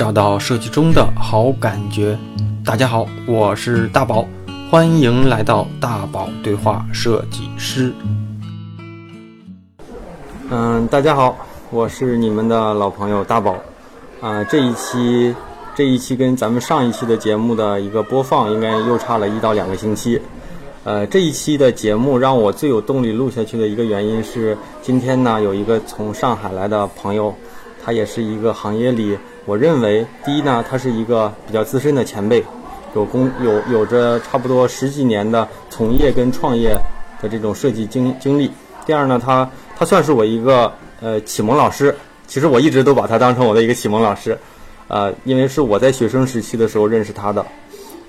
找到设计中的好感觉。大家好，我是大宝，欢迎来到大宝对话设计师。嗯，大家好，我是你们的老朋友大宝。啊，这一期这一期跟咱们上一期的节目的一个播放应该又差了一到两个星期。呃，这一期的节目让我最有动力录下去的一个原因是，今天呢有一个从上海来的朋友，他也是一个行业里，我认为第一呢，他是一个比较资深的前辈，有工有有着差不多十几年的从业跟创业的这种设计经经历。第二呢，他他算是我一个呃启蒙老师。其实我一直都把他当成我的一个启蒙老师，呃，因为是我在学生时期的时候认识他的，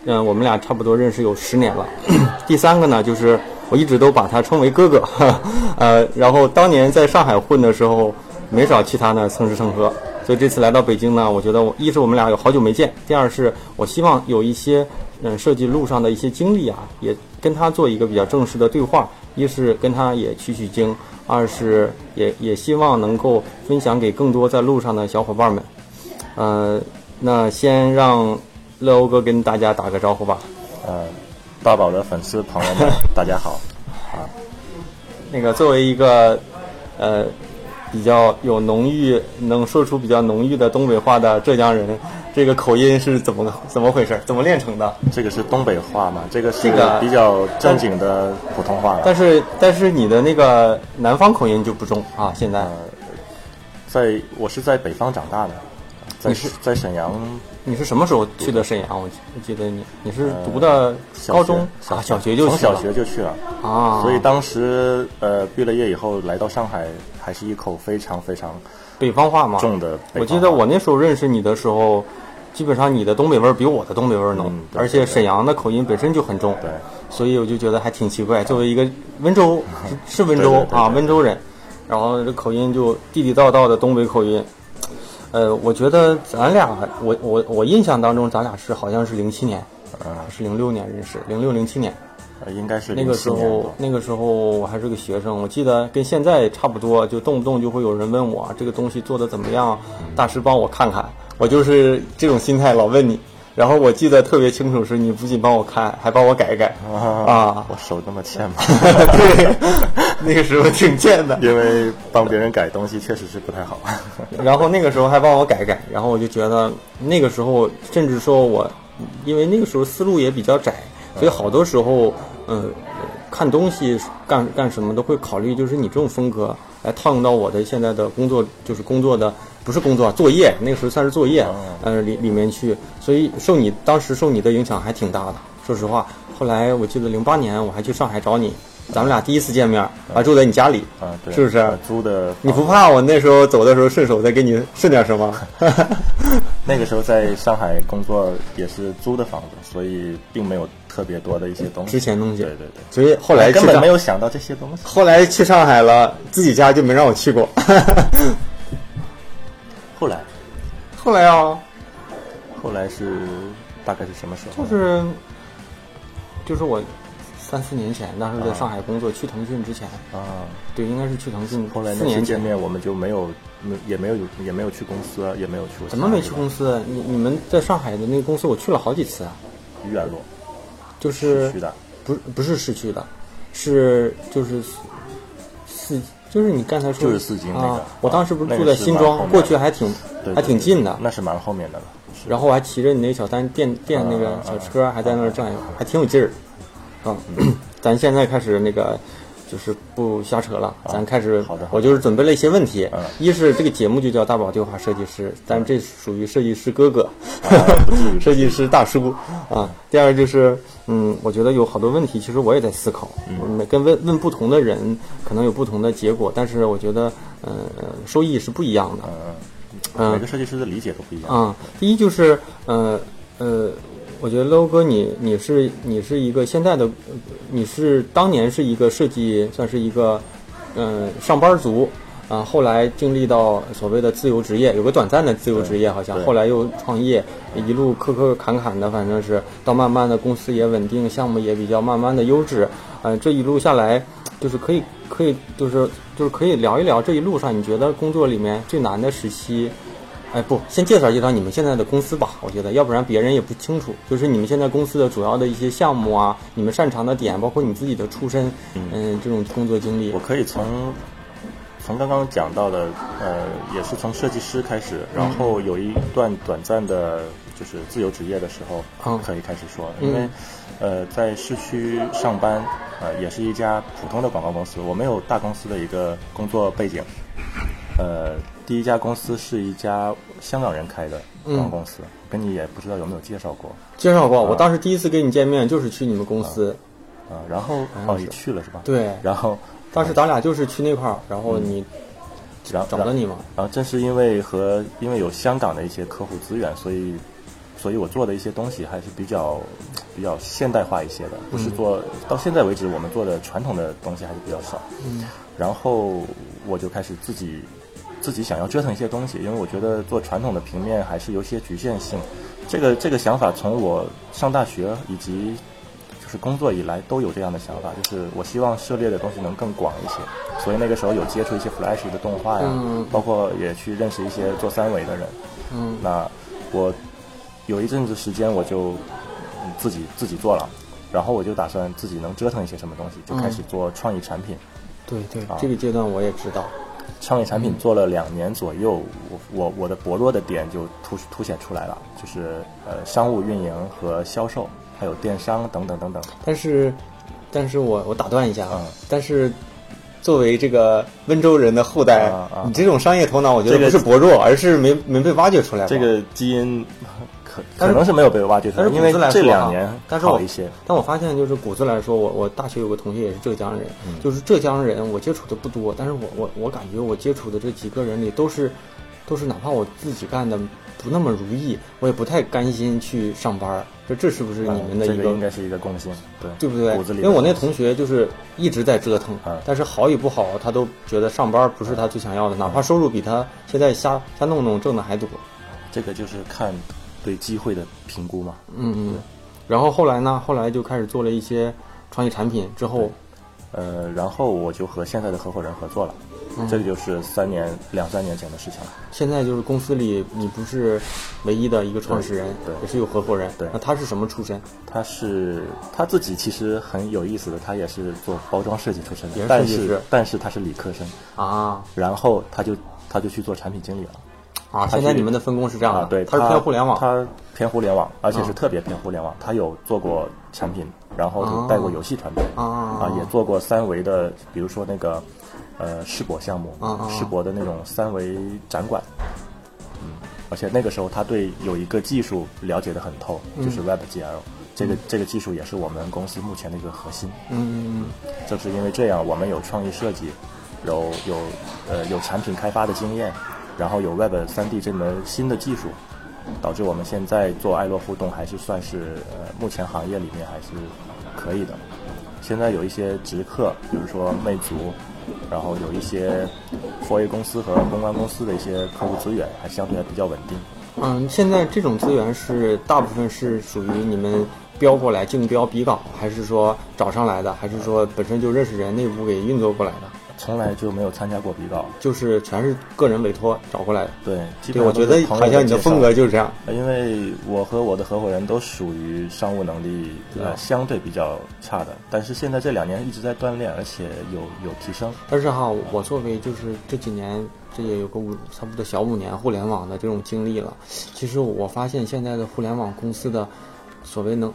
嗯，我们俩差不多认识有十年了。第三个呢，就是我一直都把他称为哥哥，呃，然后当年在上海混的时候，没少去他那蹭吃蹭喝，所以这次来到北京呢，我觉得我一是我们俩有好久没见，第二是我希望有一些嗯设计路上的一些经历啊，也跟他做一个比较正式的对话，一是跟他也取取经。二是也也希望能够分享给更多在路上的小伙伴们，呃，那先让乐欧哥跟大家打个招呼吧。呃，大宝的粉丝朋友们，大家好。啊，那个作为一个呃比较有浓郁、能说出比较浓郁的东北话的浙江人。这个口音是怎么怎么回事？怎么练成的？这个是东北话嘛？这个是个比较正经的普通话。但是但是你的那个南方口音就不重啊！现在，在我是在北方长大的，在在沈阳。你是什么时候去的沈阳？我记得你你是读的高中啊？小学就从小学就去了啊！所以当时呃毕了业以后来到上海，还是一口非常非常北方话嘛重的。我记得我那时候认识你的时候。基本上你的东北味儿比我的东北味儿浓，而且沈阳的口音本身就很重，对，所以我就觉得还挺奇怪。作为一个温州，是温州啊，温州人，然后这口音就地地道道的东北口音。呃，我觉得咱俩，我我我印象当中咱俩是好像是零七年，呃，是零六年认识，零六零七年，应该是那个时候，那个时候我还是个学生，我记得跟现在差不多，就动不动就会有人问我这个东西做的怎么样，大师帮我看看。我就是这种心态，老问你。然后我记得特别清楚，是你不仅帮我看，还帮我改改。啊，我手那么欠吗？对，那个时候挺欠的。因为帮别人改东西确实是不太好。然后那个时候还帮我改改，然后我就觉得那个时候，甚至说我，因为那个时候思路也比较窄，所以好多时候，嗯，看东西干干什么都会考虑，就是你这种风格来套用到我的现在的工作，就是工作的。不是工作，作业那个时候算是作业，呃里里面去，所以受你当时受你的影响还挺大的。说实话，后来我记得零八年我还去上海找你，咱们俩第一次见面，啊住在你家里，啊，对，是不是？租的。你不怕我那时候走的时候顺手再给你顺点什么？那个时候在上海工作也是租的房子，所以并没有特别多的一些东西。值钱东西。对对对。所以后来根本没有想到这些东西。后来去上海了，自己家就没让我去过。后来。后来啊，后来是大概是什么时候？就是，就是我三四年前，当时在上海工作，去腾讯之前啊，对，应该是去腾讯。后来那年见面，我们就没有，没也没有也没有去公司，也没有去过。怎么没去公司？你你们在上海的那个公司，我去了好几次啊。愚园路，就是市区的，不不是市区的，是就是四。就是你刚才说就是四金那个，我当时不是住在新庄，过去还挺还挺近的。那是蛮后面的了。然后我还骑着你那小单电电那个小车，还在那儿转悠，还挺有劲儿。啊，咱现在开始那个。就是不瞎扯了，咱开始。好的。我就是准备了一些问题。嗯。一是这个节目就叫大宝对话设计师，但这属于设计师哥哥，设计师大叔啊。第二就是，嗯，我觉得有好多问题，其实我也在思考。嗯。每跟问问不同的人，可能有不同的结果，但是我觉得，呃，收益是不一样的。嗯嗯。每个设计师的理解都不一样。啊，第一就是，呃呃。我觉得 low 哥，你你是你是一个现在的，你是当年是一个设计，算是一个，嗯，上班族，啊，后来经历到所谓的自由职业，有个短暂的自由职业，好像后来又创业，一路磕磕坎坎的，反正是到慢慢的公司也稳定，项目也比较慢慢的优质，嗯，这一路下来，就是可以可以就是就是可以聊一聊这一路上你觉得工作里面最难的时期，哎，不，先介绍介绍你们现在的公司吧。我觉得，要不然别人也不清楚。就是你们现在公司的主要的一些项目啊，你们擅长的点，包括你自己的出身，嗯，这种工作经历。我可以从从刚刚讲到的，呃，也是从设计师开始，然后有一段短暂的，就是自由职业的时候，嗯可以开始说，因为呃，在市区上班，呃，也是一家普通的广告公司，我没有大公司的一个工作背景。呃，第一家公司是一家香港人开的广告公司，跟你也不知道有没有介绍过。介绍过，我当时第一次跟你见面就是去你们公司，啊、然后哦，你去了是吧？对，然后当时咱俩就是去那块儿，然后你然后找了你嘛，然后正是因为和因为有香港的一些客户资源，所以所以我做的一些东西还是比较比较现代化一些的，不是做、到现在为止我们做的传统的东西还是比较少。嗯，然后我就开始自己自己想要折腾一些东西，因为我觉得做传统的平面还是有些局限性。这个这个想法从我上大学以及就是工作以来都有这样的想法，就是我希望涉猎的东西能更广一些。所以那个时候有接触一些 Flash 的动画呀，嗯包括也去认识一些做三维的人。嗯那我有一阵子时间我就嗯自己自己做了，然后我就打算自己能折腾一些什么东西，就开始做创意产品。对对啊，这个阶段我也知道，创业产品做了两年左右，我我我的薄弱的点就突凸显出来了，就是呃商务运营和销售，还有电商等等等等。但是，但是我我打断一下啊，嗯但是作为这个温州人的后代，你这种商业头脑，我觉得不是薄弱，而是没没被挖掘出来。这个基因可可能是没有被挖掘出来，因为但是骨子来说这两啊年但是我好一些。但我发现，就是骨子来说，我我大学有个同学也是浙江人，嗯就是浙江人，我接触的不多，但是我我我感觉我接触的这几个人里都是，都是哪怕我自己干的不那么如意，我也不太甘心去上班。这这是不是你们的嗯这一个应该是一个共性，对对不对骨子？里因为我那同学就是一直在折腾，嗯但是好与不好，他都觉得上班不是他最想要的，哪怕收入比他现在瞎瞎弄弄挣的还多。这个就是看对机会的评估嘛。嗯嗯。然后后来呢？后来就开始做了一些创意产品，之后呃，然后我就和现在的合伙人合作了，嗯这个就是三年两三年前的事情了。现在就是公司里你不是唯一的一个创始人，对对也是有合伙人。对那他是什么出身？他是他自己其实很有意思的，他也是做包装设计出身的但是但是他是理科生，啊然后他就他就去做产品经理了。啊！现在你们的分工是这样的，啊，对，他是偏互联网，他偏互联网，而且是啊特别偏互联网。他有做过产品，然后就带过游戏团队啊啊，也做过三维的，比如说那个呃世博项目世博的那种三维展馆。嗯，而且那个时候他对有一个技术了解的很透，嗯就是 WebGL。这个这个技术也是我们公司目前的一个核心。嗯正是因为这样，我们有创意设计，有有呃有产品开发的经验，然后有 Web 三 D 这门新的技术，导致我们现在做爱乐互动还是算是呃目前行业里面还是可以的。现在有一些直客，比如说魅族，然后有一些 4A 公司和公关公司的一些客户资源，还相对还比较稳定。嗯，现在这种资源是大部分是属于你们标过来竞标比稿，还是说找上来的，还是说本身就认识人内部给运作过来的？从来就没有参加过比稿，就是全是个人委托找过来的。对，基对，本上我觉得好像你的风格就是这样。因为我和我的合伙人都属于商务能力呃相对比较差的，但是现在这两年一直在锻炼，而且有有提升。但是哈，我作为就是这几年，这也有个五差不多小五年互联网的这种经历了。其实我发现现在的互联网公司的所谓能，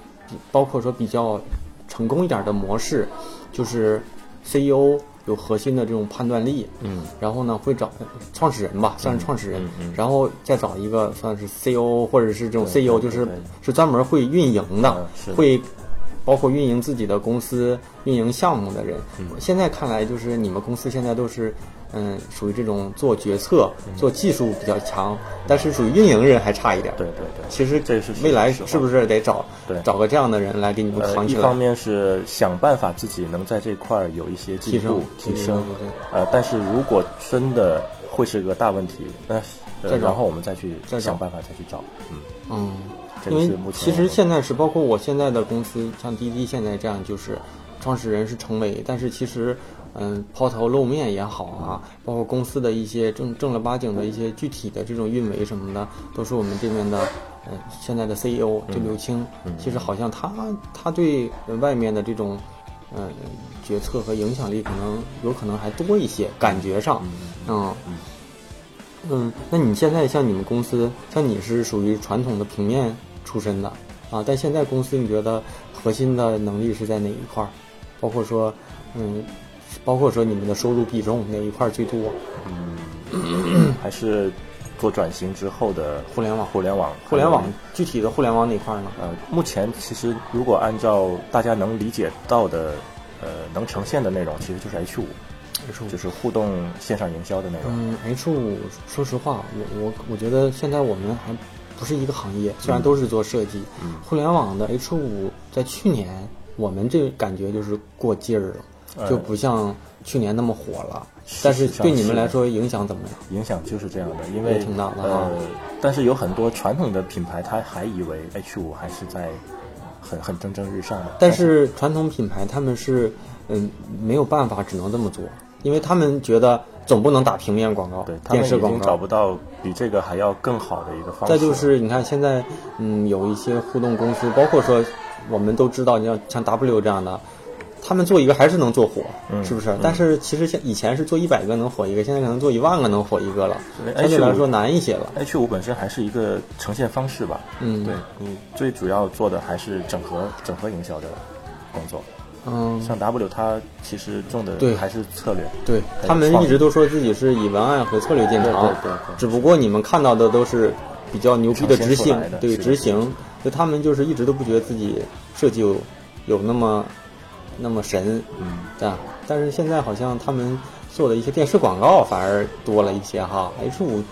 包括说比较成功一点的模式，就是 CEO 有核心的这种判断力，嗯，然后呢会找创始人吧，算是创始人，然后再找一个算是 CEO 或者是这种 CEO，就是是专门会运营的会包括运营自己的公司、运营项目的人。嗯。现在看来，就是你们公司现在都是。嗯，属于这种做决策、嗯。做技术比较强，但是属于运营人还差一点。对对对。其实这是未来是不是得找对。找个这样的人来给你们呃，扛起来？一方面是想办法自己能在这块儿有一些进步提升呃，但是如果真的会是个大问题，那呃再然后我们再去再想办法再去找，嗯，嗯，因为其实现在是包括我现在的公司，像滴滴现在这样，就是创始人是程伟，但是其实嗯抛头露面也好啊，包括公司的一些正正儿八经的一些具体的这种运维什么的，都是我们这边的呃现在的 CEO 就刘青，其实好像他他对外面的这种嗯决策和影响力可能有可能还多一些，感觉上，嗯。嗯，那你现在像你们公司，像你是属于传统的平面出身的啊，但现在公司你觉得核心的能力是在哪一块儿？包括说，嗯，包括说你们的收入比重哪一块儿最多？嗯，还是做转型之后的互联网，互联网，互联网具体的互联网哪块儿呢？呃，目前其实如果按照大家能理解到的，呃，能呈现的内容，其实就是 H 五。就是互动线上营销的那种。嗯，H 五，说实话，我我我觉得现在我们还不是一个行业，虽然都是做设计。嗯。互联网的 H 五在去年，我们这感觉就是过劲儿了，就不像去年那么火了。但是对你们来说影响怎么样？影响就是这样的，因为挺大的呃，但是有很多传统的品牌，他还以为 H 五还是在很很蒸蒸日上的。但是传统品牌他们是嗯没有办法，只能这么做。因为他们觉得总不能打平面广告，对，电视广告找不到比这个还要更好的一个方式。再就是你看现在，嗯，有一些互动公司，包括说我们都知道，你像像 W 这样的，他们做一个还是能做火，是不是？但是其实现以前是做一百个能火一个，现在可能做一万个能火一个了，相对来说难一些了。H 五本身还是一个呈现方式吧，嗯，对你最主要做的还是整合整合营销的工作。嗯，像 W，它其实重的还是策略。对他们一直都说自己是以文案和策略见长，对对。只不过你们看到的都是比较牛逼的执行，对执行。就他们就是一直都不觉得自己设计有有那么那么神，嗯，啊。但是现在好像他们做的一些电视广告反而多了一些哈。H 五，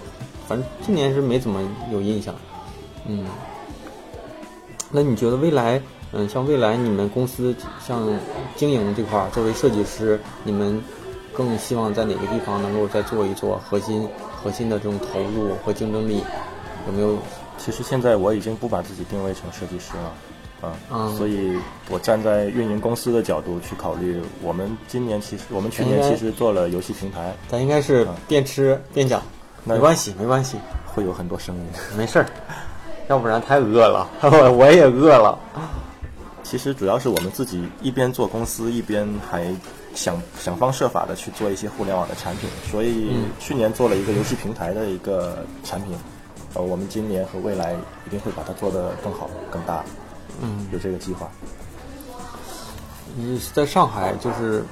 反正今年是没怎么有印象。嗯，那你觉得未来？嗯，像未来你们公司像经营这块儿，作为设计师，你们更希望在哪个地方能够再做一做核心、核心的这种投入和竞争力，有没有？其实现在我已经不把自己定位成设计师了，啊，所以我站在运营公司的角度去考虑，我们今年其实我们去年其实做了游戏平台，咱应该是边吃边讲，没关系，没关系，会有很多声音，没事儿，要不然太饿了，我也饿了。其实主要是我们自己一边做公司，一边还想想方设法的去做一些互联网的产品，所以去年做了一个游戏平台的一个产品，呃，我们今年和未来一定会把它做得更好、更大，嗯，有这个计划。你在上海就是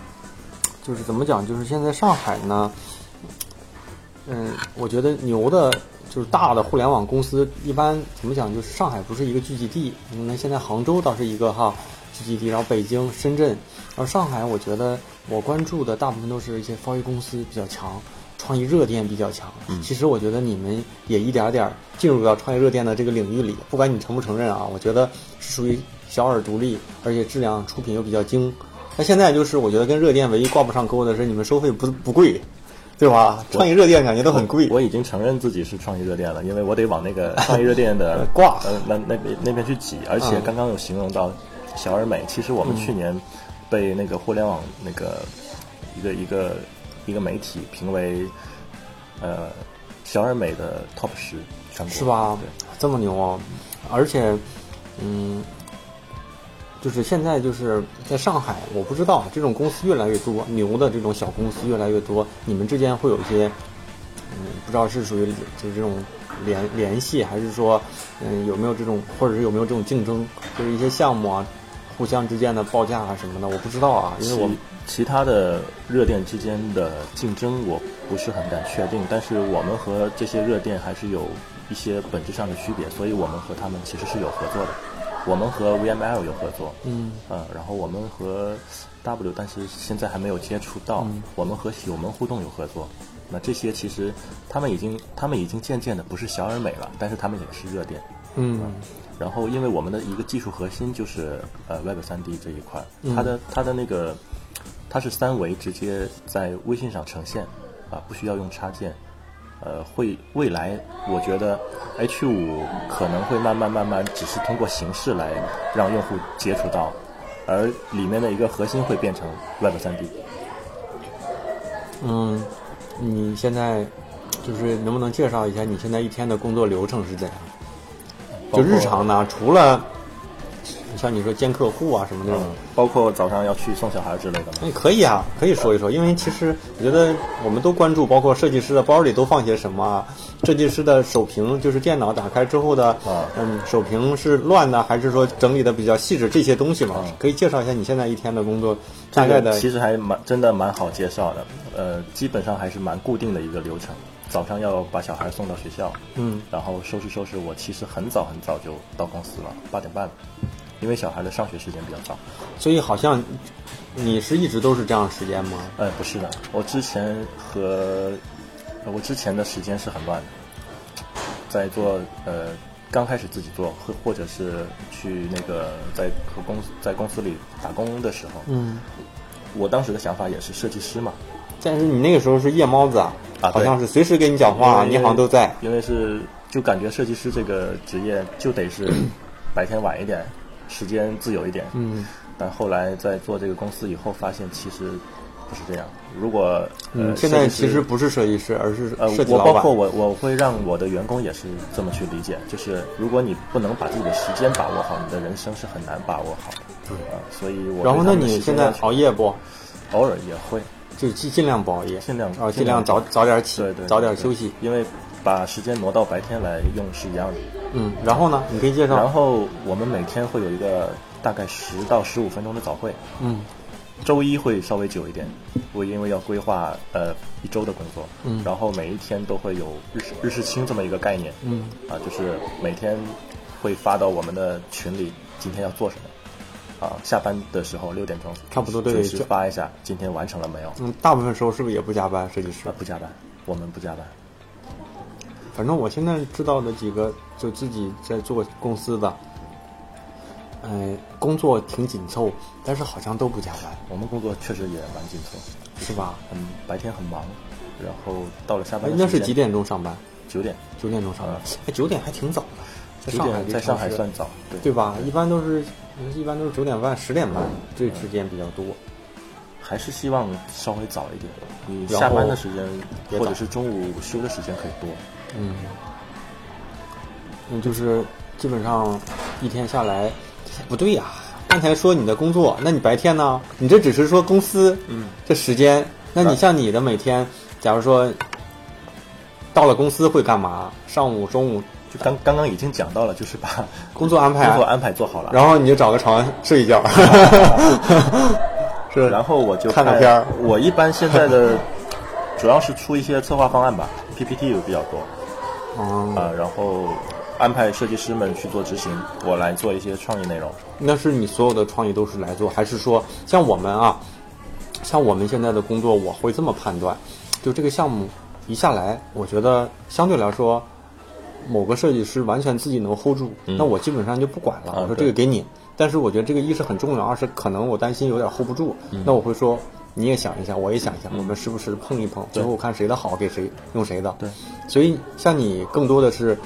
就是怎么讲？就是现在上海呢，嗯，我觉得牛的。就是大的互联网公司一般怎么讲？就是上海不是一个聚集地，那现在杭州倒是一个哈聚集地，然后北京、深圳，然后上海，我觉得我关注的大部分都是一些创意公司比较强，创意热电比较强。其实我觉得你们也一点点进入到创意热电的这个领域里，不管你承不承认啊，我觉得是属于小而独立，而且质量出品又比较精。那现在就是我觉得跟热电唯一挂不上钩的是你们收费不不贵。对吧？创意热电感觉都很贵。我已经承认自己是创意热电了，因为我得往那个 创意热电的挂，呃，那那边那边去挤。而且刚刚有形容到小而美，其实我们去年被那个互联网那个一个一个一个媒体评为呃小而美的 top 十全国，是吧？这么牛啊！而且，嗯。就是现在就是在上海，我不知道这种公司越来越多，牛的这种小公司越来越多。你们之间会有一些，嗯，不知道是属于就是这种联联系，还是说，嗯，有没有这种，或者是有没有这种竞争，就是一些项目啊，互相之间的报价啊什么的，我不知道啊，因为我其他的热电之间的竞争我不是很敢确定，但是我们和这些热电还是有一些本质上的区别，所以我们和他们其实是有合作的。我们和 VML 有合作，嗯，呃，然后我们和 W，但是现在还没有接触到。我们和喜友们互动有合作，那这些其实他们已经，他们已经渐渐的不是小而美了，但是他们也是热点，嗯。然后，因为我们的一个技术核心就是呃 Web 三 D 这一块，它的它的那个它是三维直接在微信上呈现，啊，不需要用插件。呃，会未来我觉得 H 五可能会慢慢慢慢，只是通过形式来让用户接触到，而里面的一个核心会变成 Web 三 D。嗯，你现在就是能不能介绍一下你现在一天的工作流程是怎样？就日常呢，除了像你说见客户啊什么那种，包括早上要去送小孩之类的吗？哎，可以啊，可以说一说，因为其实我觉得我们都关注，包括设计师的包里都放些什么啊？设计师的手屏就是电脑打开之后的，啊嗯，手屏是乱的还是说整理的比较细致？这些东西嘛，啊可以介绍一下你现在一天的工作大概的其实还蛮真的蛮好介绍的，呃，基本上还是蛮固定的一个流程。早上要把小孩送到学校，嗯，然后收拾收拾。我其实很早很早就到公司了，八点半，因为小孩的上学时间比较早。所以好像你是一直都是这样时间吗？呃，不是的，我之前和呃我之前的时间是很乱的，在做呃刚开始自己做，或或者是去那个在和公司在公司里打工的时候，嗯，我当时的想法也是设计师嘛，但是你那个时候是夜猫子啊，啊好像是随时跟你讲话，你好像都在。因为是就感觉设计师这个职业就得是 白天晚一点，时间自由一点。嗯，但后来在做这个公司以后，发现其实不是这样。如果呃嗯，现在其实不是设计师，而是呃。我包括我我会让我的员工也是这么去理解，就是如果你不能把自己的时间把握好，你的人生是很难把握好的。对啊，所以我然后，那你现在熬夜不？偶尔也会就尽尽量不熬夜，尽量啊，尽量早早点起，对对，早点休息。因为把时间挪到白天来用是一样的。嗯，然后呢？你可以介绍。然后我们每天会有一个大概十到十五分钟的早会，嗯。周一会稍微久一点，我因为要规划呃一周的工作，嗯。然后每一天都会有日事日事清这么一个概念，嗯。啊，就是每天会发到我们的群里，今天要做什么，啊，下班的时候六点钟差不多对准时就发一下今天完成了没有，嗯，大部分时候是不是也不加班？设计师？啊，不加班，我们不加班，反正我现在知道的几个，就自己在做公司的，呃，工作挺紧凑，但是好像都不加班，我们工作确实也蛮紧凑，是吧？嗯白天很忙，然后到了下班那是几点钟上班？九点，九点钟上班啊。哎，九点还挺早的，在上海在上海算早，对对吧？一般都是一般都是九点半、十点半这时间比较多。还是希望稍微早一点，你下班的时间或者是中午休的时间可以多。嗯，那就是基本上一天下来，不对呀、刚才说你的工作，那你白天呢？你这只是说公司，嗯，这时间，那你啊像你的每天，假如说到了公司会干嘛？上午、中午就刚刚刚已经讲到了，就是把 工作安排工作安排做好了，然后你就找个床睡一觉，是。然后我就看个片儿我一般现在的主要是出一些策划方案吧，PPT 有比较多嗯，啊、然后安排设计师们去做执行，我来做一些创意内容。那是你所有的创意都是来做，还是说像我们啊，像我们现在的工作，我会这么判断，就这个项目一下来，我觉得相对来说，某个设计师完全自己能 hold 住，嗯那我基本上就不管了，啊我说这个给你。但是我觉得这个一是很重要，二是可能我担心有点 hold 不住，嗯那我会说你也想一下，我也想一下，我们时不时碰一碰，最后看谁的好给谁用谁的。对，所以像你更多的是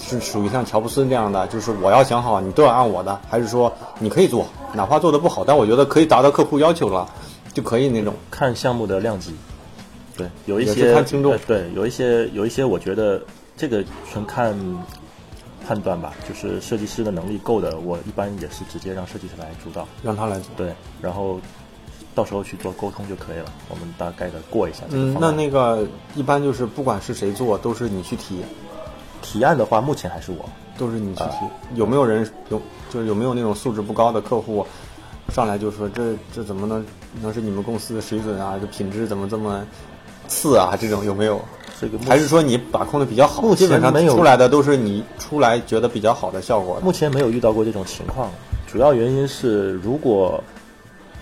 是属于像乔布斯这样的，就是我要想好，你都要按我的，还是说你可以做，哪怕做的不好，但我觉得可以达到客户要求了，就可以那种。看项目的量级，对，有一些看听众呃对，有一些有一些，我觉得这个纯看判断吧，就是设计师的能力够的，我一般也是直接让设计师来主导，让他来做。对，然后到时候去做沟通就可以了，我们大概的过一下这个嗯，那。那个一般就是不管是谁做，都是你去提，提案的话，目前还是我，都是你去提。啊有没有人有就是有没有那种素质不高的客户，上来就说这这怎么能能是你们公司的水准啊？这品质怎么这么次啊？这种有没有？这个目还是说你把控的比较好？目前基本上出来的都是你出来觉得比较好的效果。目前没有遇到过这种情况，主要原因是如果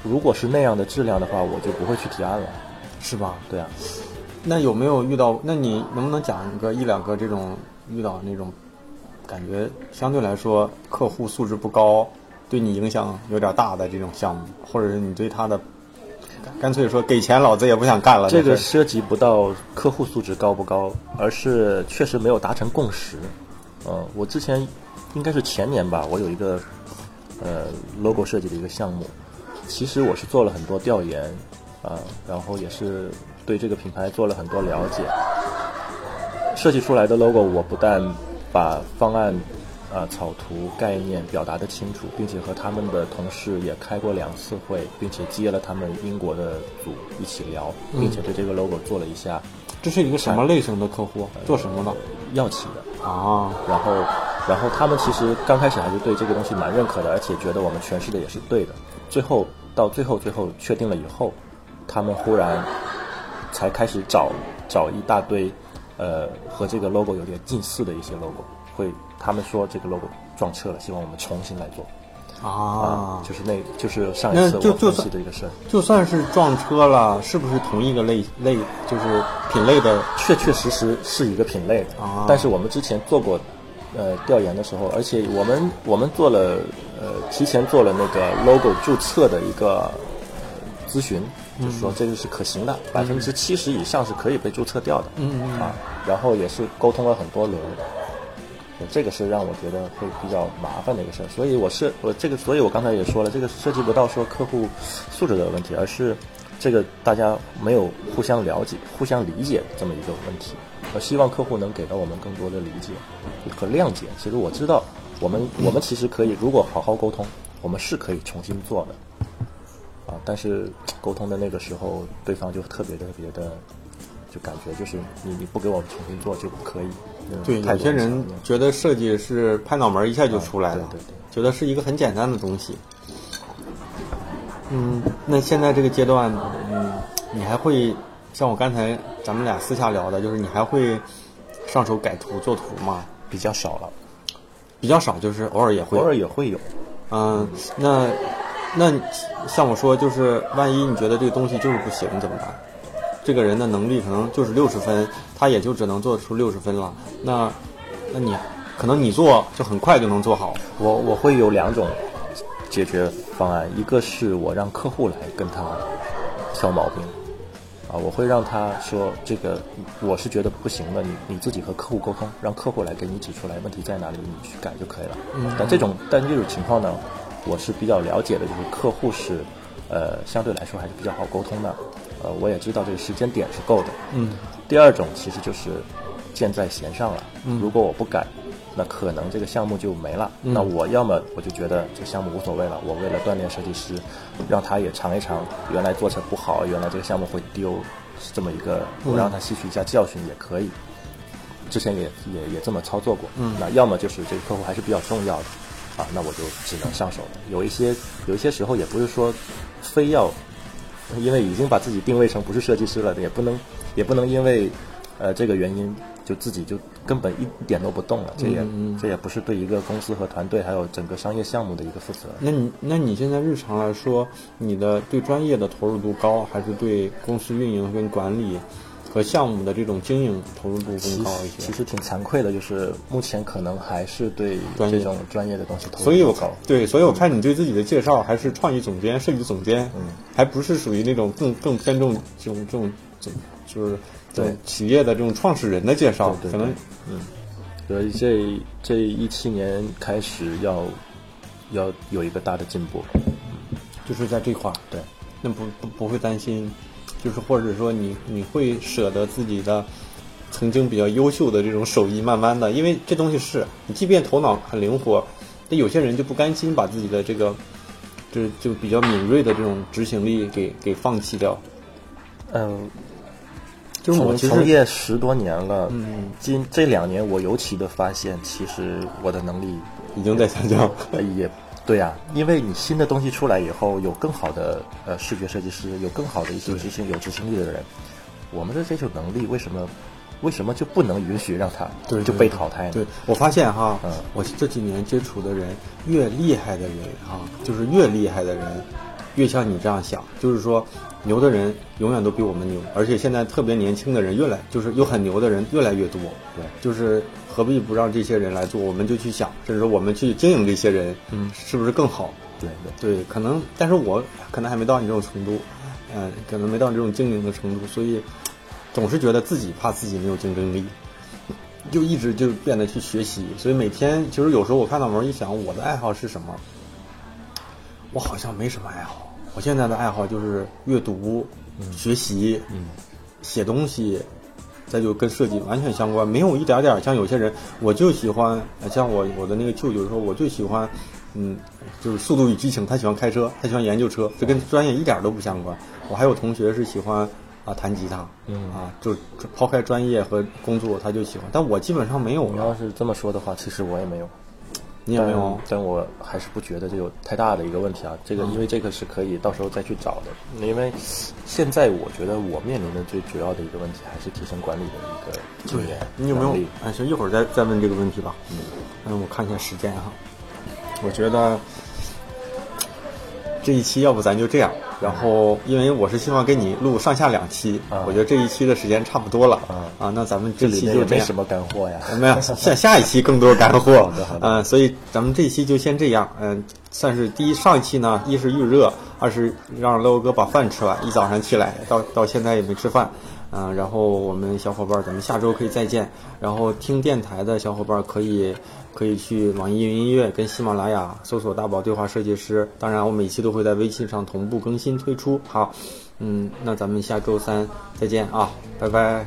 如果是那样的质量的话，我就不会去提案了。是吧？对啊，那有没有遇到？那你能不能讲一个一两个这种遇到那种感觉相对来说客户素质不高，对你影响有点大的这种项目，或者是你对他的干脆说给钱老子也不想干了。这个涉及不到客户素质高不高，而是确实没有达成共识。呃，我之前应该是前年吧，我有一个呃 logo 设计的一个项目，其实我是做了很多调研，啊、然后也是对这个品牌做了很多了解。设计出来的 logo，我不但把方案、啊草图、概念表达的清楚，并且和他们的同事也开过两次会，并且接了他们英国的组一起聊，并且对这个 logo 做了一下这是一个什么类型的客户？做什么的？药企的。啊，然后，然后他们其实刚开始还是对这个东西蛮认可的，而且觉得我们诠释的也是对的。最后到最后最后确定了以后，他们忽然才开始找找一大堆，呃，和这个 logo 有点近似的一些 logo，会他们说这个 logo 撞车了，希望我们重新来做。啊，就是那，就是上一次我分析的一个事儿，就算是撞车了，是不是同一个类类，就是品类的？确确实实是一个品类的。啊但是我们之前做过呃调研的时候，而且我们我们做了呃提前做了那个 logo 注册的一个呃咨询，就是说这个是可行的，百分之七十以上是可以被注册掉的。嗯嗯啊，然后也是沟通了很多轮。这个是让我觉得会比较麻烦的一个事儿，所以我是我这个，所以我刚才也说了，这个涉及不到说客户素质的问题，而是这个大家没有互相了解、互相理解这么一个问题。我希望客户能给到我们更多的理解和谅解。其实我知道，我们我们其实可以，如果好好沟通，我们是可以重新做的。啊，但是沟通的那个时候，对方就特别特别的，就感觉就是你你不给我重新做就不可以。对，有些人觉得设计是拍脑门一下就出来了，对对对觉得是一个很简单的东西。嗯，那现在这个阶段，嗯，你还会像我刚才咱们俩私下聊的，就是你还会上手改图做图吗？比较少了，比较少，就是偶尔也会。偶尔也会有。嗯，那那像我说，就是万一你觉得这个东西就是不行怎么办？这个人的能力可能就是六十分，他也就只能做出六十分了。那那你可能你做就很快就能做好。我我会有两种解决方案，一个是我让客户来跟他挑毛病，啊，我会让他说这个我是觉得不行的，你你自己和客户沟通，让客户来给你指出来问题在哪里，你去改就可以了。嗯，但这种但这种情况呢，我是比较了解的，就是客户是呃相对来说还是比较好沟通的，呃，我也知道这个时间点是够的。嗯，第二种其实就是箭在弦上了。嗯，如果我不改，那可能这个项目就没了。嗯那我要么我就觉得这个项目无所谓了，我为了锻炼设计师，让他也尝一尝原来做成不好，原来这个项目会丢，是这么一个，我让他吸取一下教训也可以。之前也也也这么操作过。嗯那要么就是这个客户还是比较重要的，啊，那我就只能上手了。有一些有一些时候也不是说非要因为已经把自己定位成不是设计师了，也不能也不能因为呃这个原因就自己就根本一点都不动了，这也、这也不是对一个公司和团队还有整个商业项目的一个负责。那你那你现在日常来说，你的对专业的投入度高，还是对公司运营跟管理和项目的这种经营投入度更高一些？实其实挺惭愧的，就是目前可能还是对这种专业的东西投入所以我不高。对，所以我看你对自己的介绍还是创意总监、设计总监，嗯，还不是属于那种更更偏重这种这种这就是对企业的这种创始人的介绍，可能嗯所以这这一七年开始要要有一个大的进步。就是在这块儿，对，那不不不会担心，就是或者说你你会舍得自己的曾经比较优秀的这种手艺，慢慢的，因为这东西是你即便头脑很灵活，但有些人就不甘心把自己的这个就就比较敏锐的这种执行力给给放弃掉。嗯，就是我从其实从业十多年了，嗯，今这两年我尤其的发现，其实我的能力已经在下降。呃也对呀、因为你新的东西出来以后，有更好的呃视觉设计师，有更好的一些执行有执行力的人，我们的这种能力为什么为什么就不能允许让他对就被淘汰呢？对我发现哈，嗯我这几年接触的人越厉害的人哈，就是越厉害的人，越像你这样想，就是说牛的人永远都比我们牛，而且现在特别年轻的人越来就是又很牛的人越来越多，对就是何必不让这些人来做，我们就去想，甚至说我们去经营这些人，嗯是不是更好？对对对，可能，但是我可能还没到你这种程度，嗯、可能没到你这种经营的程度，所以总是觉得自己怕自己没有竞争力，就一直就变得去学习，所以每天其实有时候我看到门一想，我的爱好是什么？我好像没什么爱好，我现在的爱好就是阅读、学习，嗯写东西，再就跟设计完全相关，没有一点点儿像有些人，我就喜欢，呃像我我的那个舅舅说，我就喜欢，嗯，就是《速度与激情》，他喜欢开车，他喜欢研究车，这跟专业一点儿都不相关。我还有同学是喜欢啊弹吉他，嗯啊，就抛开专业和工作，他就喜欢，但我基本上没有了，你要是这么说的话，其实我也没有。你有没有但，我还是不觉得这有太大的一个问题啊。这个，因为这个是可以到时候再去找的。因为现在我觉得我面临的最主要的一个问题，还是提升管理的一个经验。你有没有？哎，行，一会儿再再问这个问题吧。嗯，我看一下时间哈。我觉得这一期要不咱就这样，然后因为我是希望给你录上下两期，啊我觉得这一期的时间差不多了啊啊，那咱们这期就这样。没什么干货呀。呃没有，下下一期更多干货。嗯、所以咱们这一期就先这样。嗯、算是第一上一期呢，一是预热，二是让乐哥把饭吃完。一早上起来到到现在也没吃饭。嗯、然后我们小伙伴，咱们下周可以再见。然后听电台的小伙伴可以可以去网易云音乐跟喜马拉雅搜索“大宝对话设计师”。当然，我每期都会在微信上同步更新推出。好，嗯，那咱们下周三再见啊，拜拜。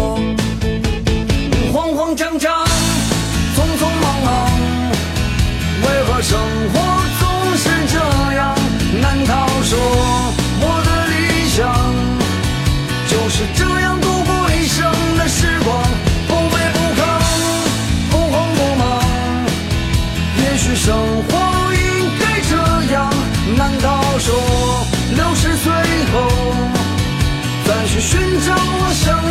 生活总是这样？难道说我的理想就是这样度过一生的时光？不卑不亢，不慌不忙，也许生活应该这样。难道说六十岁后再去寻找我想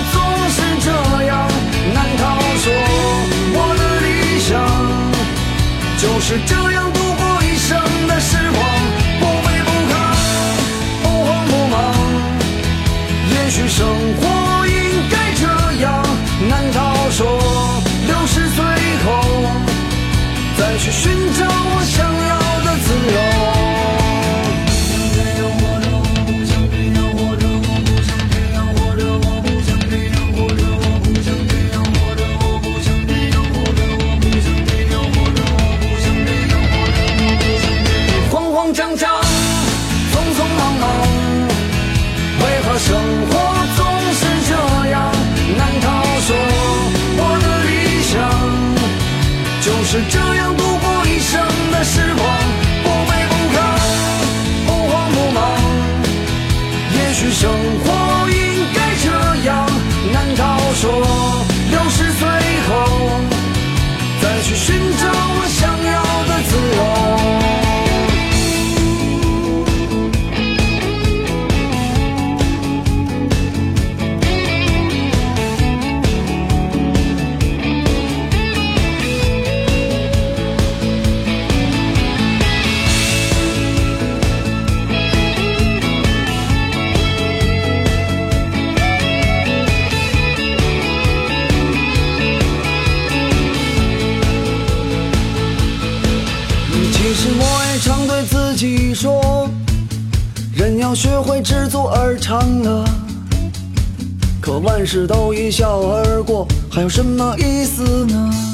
就是这样事都一笑而过，还有什么意思呢？